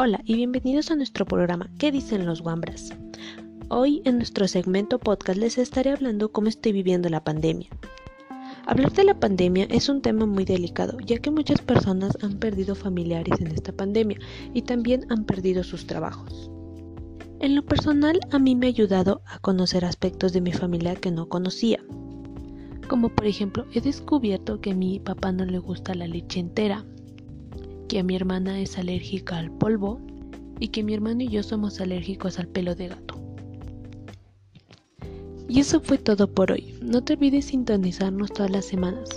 Hola y bienvenidos a nuestro programa ¿Qué dicen los Wambras? Hoy en nuestro segmento podcast les estaré hablando cómo estoy viviendo la pandemia. Hablar de la pandemia es un tema muy delicado, ya que muchas personas han perdido familiares en esta pandemia y también han perdido sus trabajos. En lo personal, a mí me ha ayudado a conocer aspectos de mi familia que no conocía. Como por ejemplo, he descubierto que a mi papá no le gusta la leche entera, que mi hermana es alérgica al polvo y que mi hermano y yo somos alérgicos al pelo de gato. Y eso fue todo por hoy. No te olvides sintonizarnos todas las semanas.